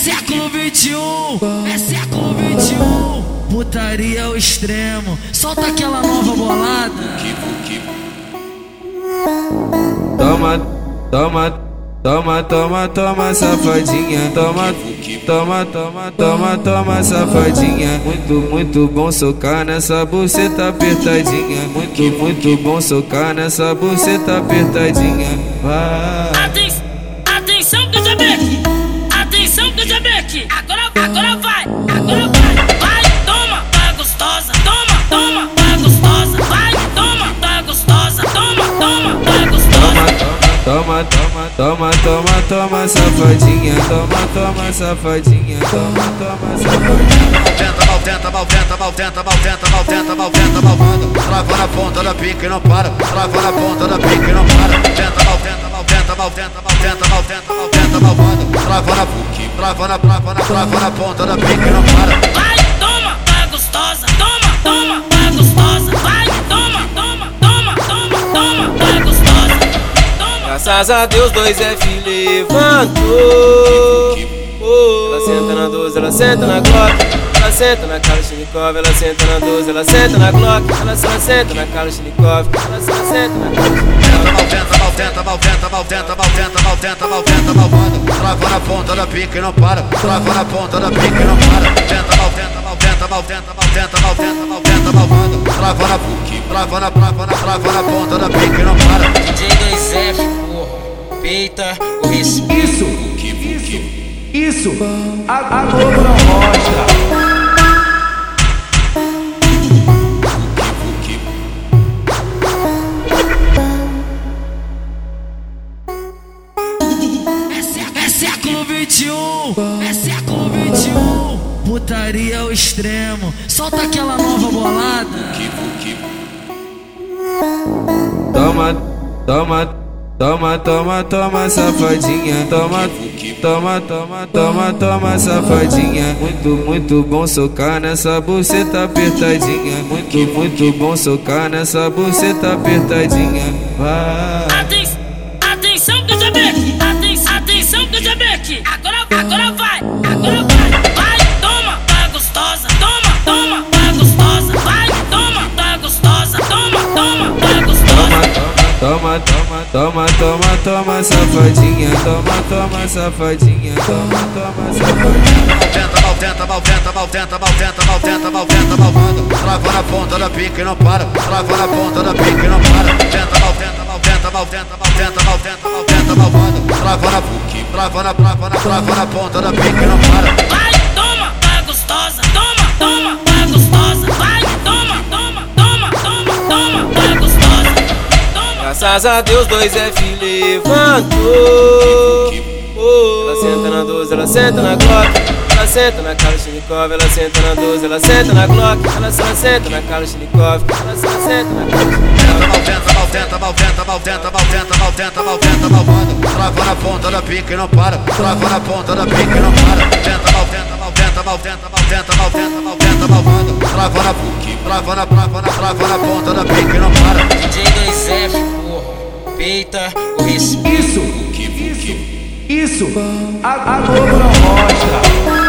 século 21, é século 21. Putaria ao extremo, solta aquela nova bolada. Toma, toma, toma, toma, toma, safadinha. Toma, toma, toma, toma, toma, safadinha. Muito, muito bom socar nessa buceta apertadinha. Muito, muito bom socar nessa buceta apertadinha. Vai. Agora, agora vai! Agora vai! Vai, toma, tá gostosa! Toma, toma, tá gostosa! Vai, toma, tá gostosa! Toma, toma, tá gostosa! Toma, toma, toma, toma, toma, safadinha. Toma, toma, safadinha. Toma, toma, safadinha. Maltenta, maltenta, maltenta, maltenta, maltenta, maltenta, maltenta, malvada. Trava na ponta da pica e não para. Trava na ponta da pica e não para. Tenta, maltenta, maltenta, maltenta, maltenta, maltenta, maltenta, malvada. Trava na, trava na, trava na, trava na ponta da pica e não para. Vai, toma, tá gostosa! Toma, toma, tá gostosa! Vai, toma, toma, toma, toma, toma, tá gostosa! Toma! Graças a Deus, 2F levantou. Oh, ela senta na 12, ela senta na Glock. Ela senta na Kalashnikov, ela senta na 12, ela senta na Glock. Ela, ela senta na Kalashnikov, ela, ela senta na Kalashnikov. Maltenta, maltenta, maltenta, maltenta, maltenta, maltenta, maltenta, malvada. Trava na ponta da pica e não para. Trava na ponta da pica e não para. Tenta, maltenta, maltenta, maltenta, maltenta, maltenta, maltenta, malvada. Trava na, trava na, trava na, trava na ponta da pica e não para. DJ 2F, porra. Peita o respeito. Isso, isso, isso. A, a Globo não mostra. 21, é século 21. Putaria ao extremo, solta aquela nova bolada. Toma, toma, toma, toma, toma, safadinha. Toma, toma, toma, toma, toma, safadinha. Muito, muito bom socar nessa buceta apertadinha. Muito, muito bom socar nessa buceta apertadinha. Vai. Atenção, atenção! Atenção, atenção! Agora, agora Toma, toma, toma, toma, toma, safadinha. Toma, toma, safadinha. Toma, toma, safadinha. Maltenta, maltenta, maltenta, maltenta, maltenta, maltenta, maltenta, malvada. Trava na ponta da pica e não para. Trava na ponta da pica e não para. Tenta, maltenta, maltenta, maltenta, maltenta, maltenta, maltenta, malvada. Trava na, trava na, trava na, trava na ponta da pica e não para. Vai, toma, tá gostosa! Toma, Graças a Deus, 2F levantou. Oh, ela senta na 12, ela senta na Glock. Ela senta na Kalashnikov, ela senta na 12, ela senta na Glock. Ela, senta na Kalashnikov, ela, ela senta na Kalashnikov. Maltenta, maltenta, maltenta, maltenta, maltenta, maltenta, maltenta, malvada. Trava na ponta da pica e não para. Trava na ponta da pica e não para. Tenta, maltenta, maltenta, maltenta, maltenta, maltenta, maltenta, malvada. Trava na, trava na, trava na, trava na ponta da pica e não para. DJ 2F, Peita o respeito. Isso, isso, isso. A, a Globo não mostra.